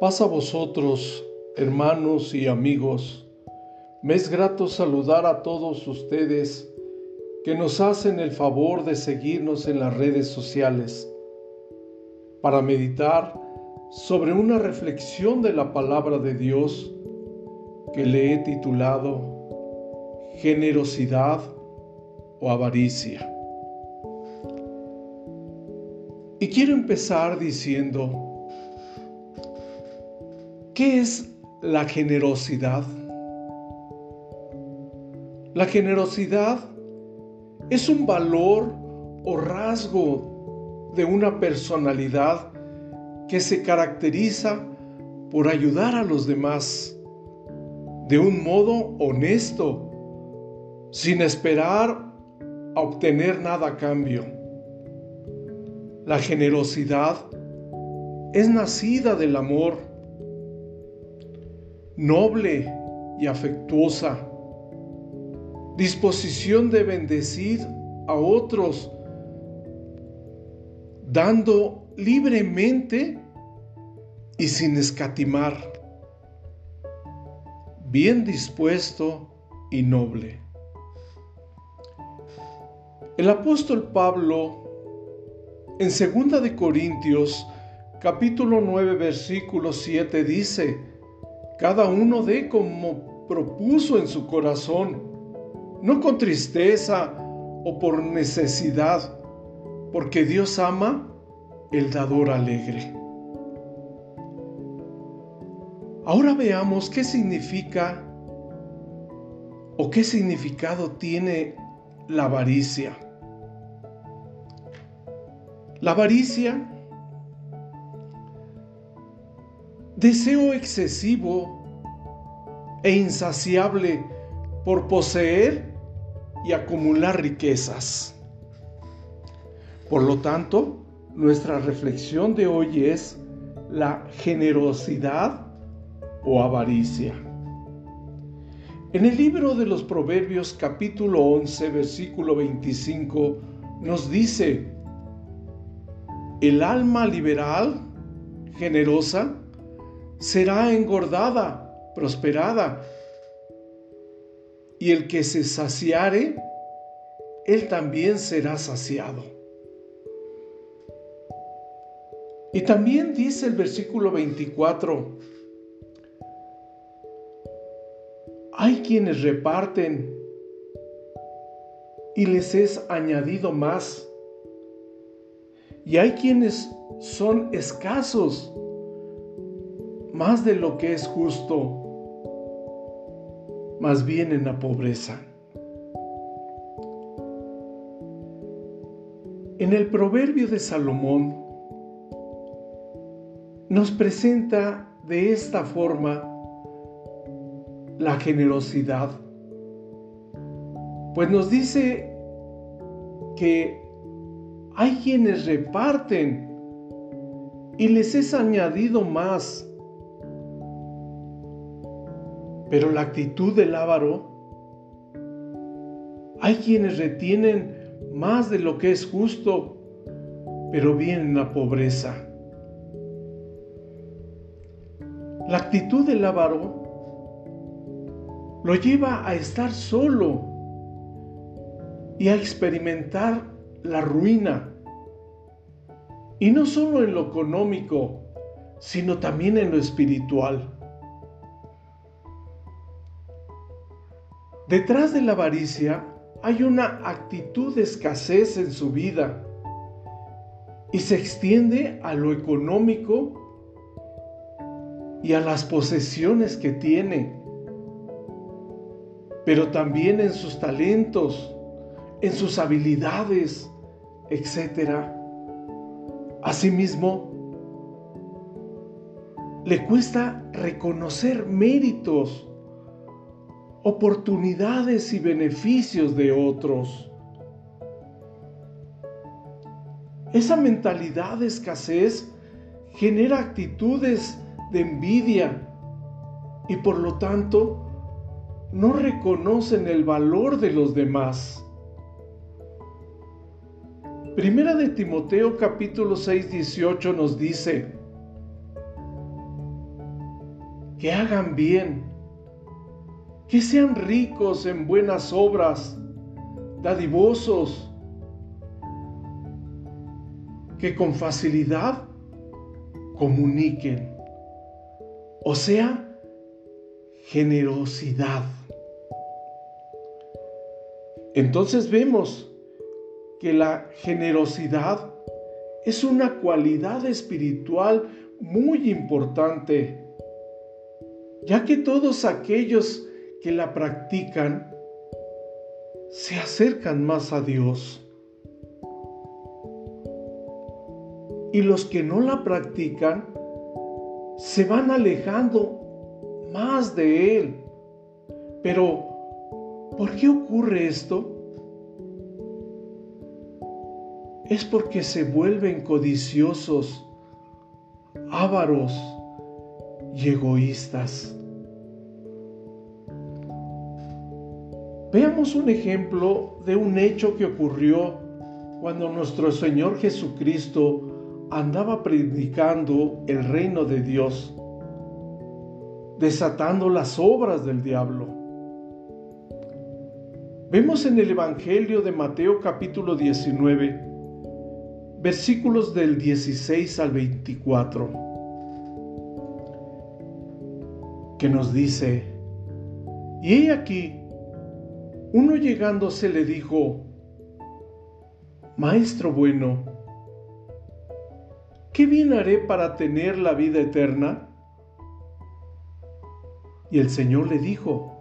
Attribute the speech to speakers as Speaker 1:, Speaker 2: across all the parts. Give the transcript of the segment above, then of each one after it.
Speaker 1: Paz a vosotros, hermanos y amigos. Me es grato saludar a todos ustedes que nos hacen el favor de seguirnos en las redes sociales para meditar sobre una reflexión de la palabra de Dios que le he titulado Generosidad o Avaricia. Y quiero empezar diciendo, ¿Qué es la generosidad? La generosidad es un valor o rasgo de una personalidad que se caracteriza por ayudar a los demás de un modo honesto, sin esperar a obtener nada a cambio. La generosidad es nacida del amor noble y afectuosa, disposición de bendecir a otros, dando libremente y sin escatimar, bien dispuesto y noble. El apóstol Pablo en 2 de Corintios capítulo 9 versículo 7 dice, cada uno dé como propuso en su corazón, no con tristeza o por necesidad, porque Dios ama el dador alegre. Ahora veamos qué significa o qué significado tiene la avaricia. La avaricia deseo excesivo e insaciable por poseer y acumular riquezas. Por lo tanto, nuestra reflexión de hoy es la generosidad o avaricia. En el libro de los Proverbios capítulo 11 versículo 25 nos dice, el alma liberal, generosa, será engordada, prosperada. Y el que se saciare, él también será saciado. Y también dice el versículo 24, hay quienes reparten y les es añadido más. Y hay quienes son escasos más de lo que es justo, más bien en la pobreza. En el proverbio de Salomón nos presenta de esta forma la generosidad, pues nos dice que hay quienes reparten y les es añadido más pero la actitud del avaro, hay quienes retienen más de lo que es justo, pero vienen a pobreza. La actitud del avaro lo lleva a estar solo y a experimentar la ruina. Y no solo en lo económico, sino también en lo espiritual. Detrás de la avaricia hay una actitud de escasez en su vida y se extiende a lo económico y a las posesiones que tiene, pero también en sus talentos, en sus habilidades, etc. Asimismo, le cuesta reconocer méritos oportunidades y beneficios de otros. Esa mentalidad de escasez genera actitudes de envidia y por lo tanto no reconocen el valor de los demás. Primera de Timoteo capítulo 6, 18 nos dice, que hagan bien, que sean ricos en buenas obras, dadivosos, que con facilidad comuniquen, o sea, generosidad. Entonces vemos que la generosidad es una cualidad espiritual muy importante, ya que todos aquellos que la practican se acercan más a Dios. Y los que no la practican se van alejando más de Él. Pero, ¿por qué ocurre esto? Es porque se vuelven codiciosos, ávaros y egoístas. Veamos un ejemplo de un hecho que ocurrió cuando nuestro Señor Jesucristo andaba predicando el reino de Dios, desatando las obras del diablo. Vemos en el Evangelio de Mateo capítulo 19, versículos del 16 al 24, que nos dice, y he aquí, uno llegándose le dijo, Maestro bueno, ¿qué bien haré para tener la vida eterna? Y el Señor le dijo,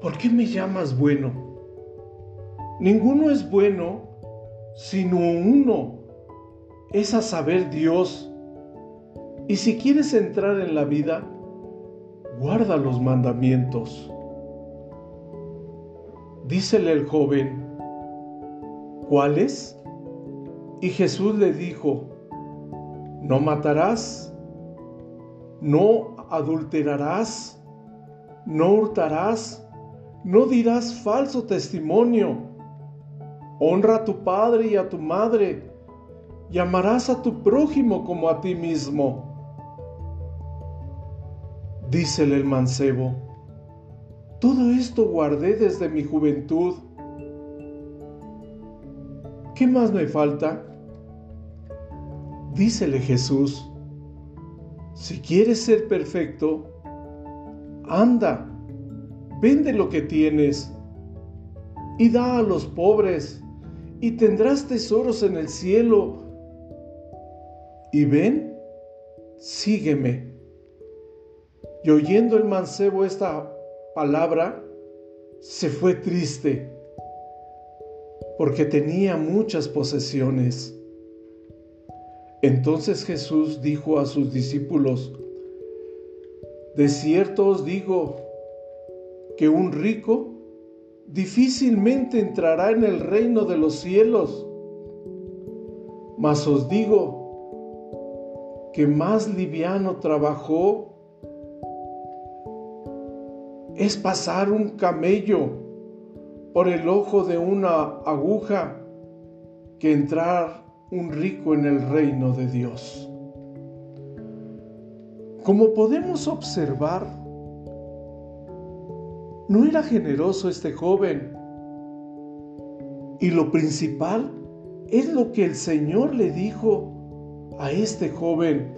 Speaker 1: ¿por qué me llamas bueno? Ninguno es bueno sino uno, es a saber Dios. Y si quieres entrar en la vida, guarda los mandamientos. Dícele el joven, ¿cuáles? Y Jesús le dijo, no matarás, no adulterarás, no hurtarás, no dirás falso testimonio, honra a tu padre y a tu madre, y amarás a tu prójimo como a ti mismo. Dícele el mancebo, todo esto guardé desde mi juventud. ¿Qué más me falta? Dícele Jesús, si quieres ser perfecto, anda, vende lo que tienes y da a los pobres y tendrás tesoros en el cielo. Y ven, sígueme. Y oyendo el mancebo esta palabra, se fue triste, porque tenía muchas posesiones. Entonces Jesús dijo a sus discípulos, de cierto os digo que un rico difícilmente entrará en el reino de los cielos. Mas os digo que más liviano trabajó es pasar un camello por el ojo de una aguja que entrar un rico en el reino de Dios. Como podemos observar, no era generoso este joven. Y lo principal es lo que el Señor le dijo a este joven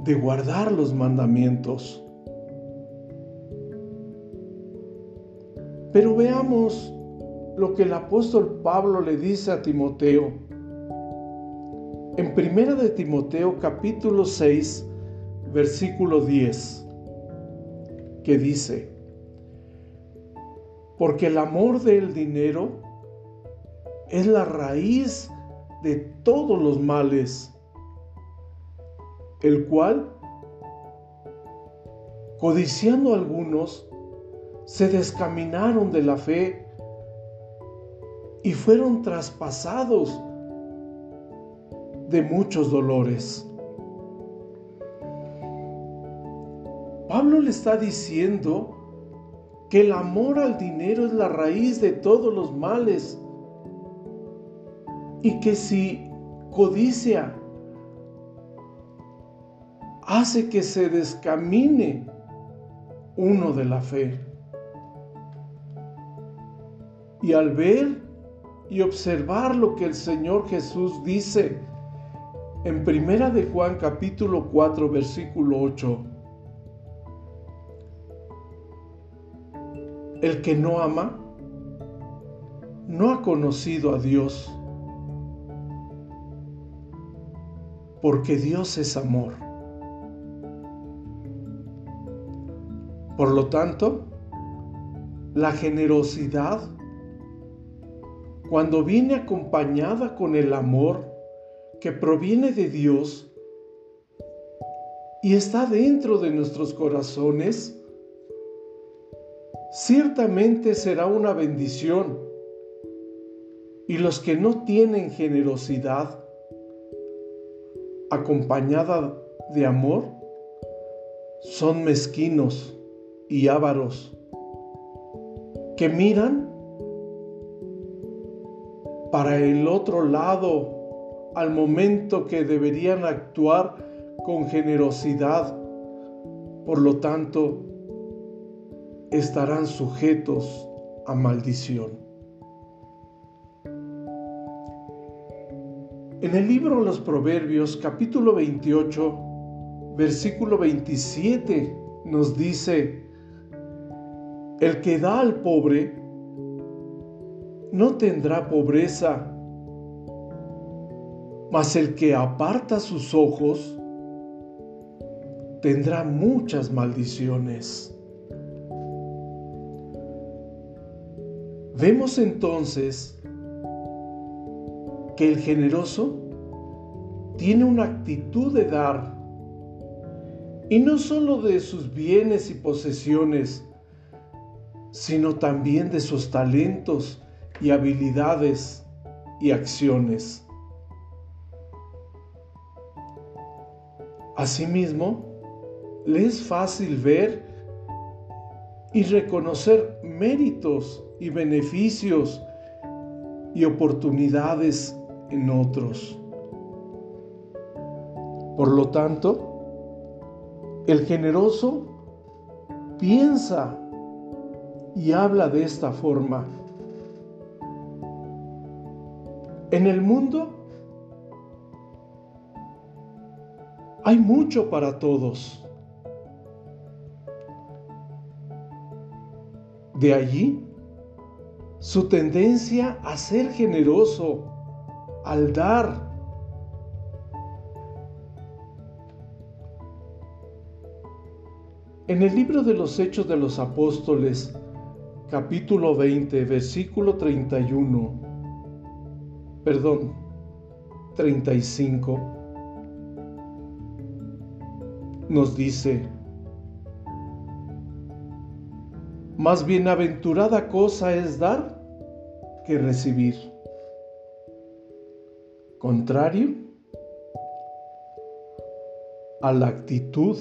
Speaker 1: de guardar los mandamientos. Pero veamos lo que el apóstol Pablo le dice a Timoteo. En primera de Timoteo capítulo 6, versículo 10, que dice, porque el amor del dinero es la raíz de todos los males, el cual, codiciando algunos, se descaminaron de la fe y fueron traspasados de muchos dolores. Pablo le está diciendo que el amor al dinero es la raíz de todos los males y que si codicia hace que se descamine uno de la fe. Y al ver y observar lo que el Señor Jesús dice en Primera de Juan capítulo 4 versículo 8, el que no ama no ha conocido a Dios, porque Dios es amor. Por lo tanto, la generosidad, cuando viene acompañada con el amor que proviene de Dios y está dentro de nuestros corazones, ciertamente será una bendición. Y los que no tienen generosidad acompañada de amor son mezquinos y ávaros que miran para el otro lado al momento que deberían actuar con generosidad. Por lo tanto, estarán sujetos a maldición. En el libro Los Proverbios, capítulo 28, versículo 27, nos dice, el que da al pobre no tendrá pobreza, mas el que aparta sus ojos tendrá muchas maldiciones. Vemos entonces que el generoso tiene una actitud de dar, y no solo de sus bienes y posesiones, sino también de sus talentos y habilidades y acciones. Asimismo, le es fácil ver y reconocer méritos y beneficios y oportunidades en otros. Por lo tanto, el generoso piensa y habla de esta forma. En el mundo hay mucho para todos. De allí su tendencia a ser generoso, al dar. En el libro de los Hechos de los Apóstoles, capítulo 20, versículo 31, perdón, 35, nos dice, más bienaventurada cosa es dar que recibir. Contrario a la actitud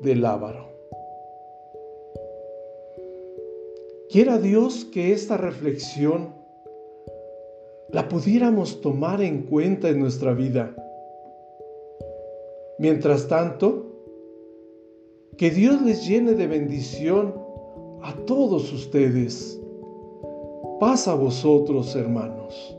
Speaker 1: del ávaro. Quiera Dios que esta reflexión la pudiéramos tomar en cuenta en nuestra vida. Mientras tanto, que Dios les llene de bendición a todos ustedes. Paz a vosotros, hermanos.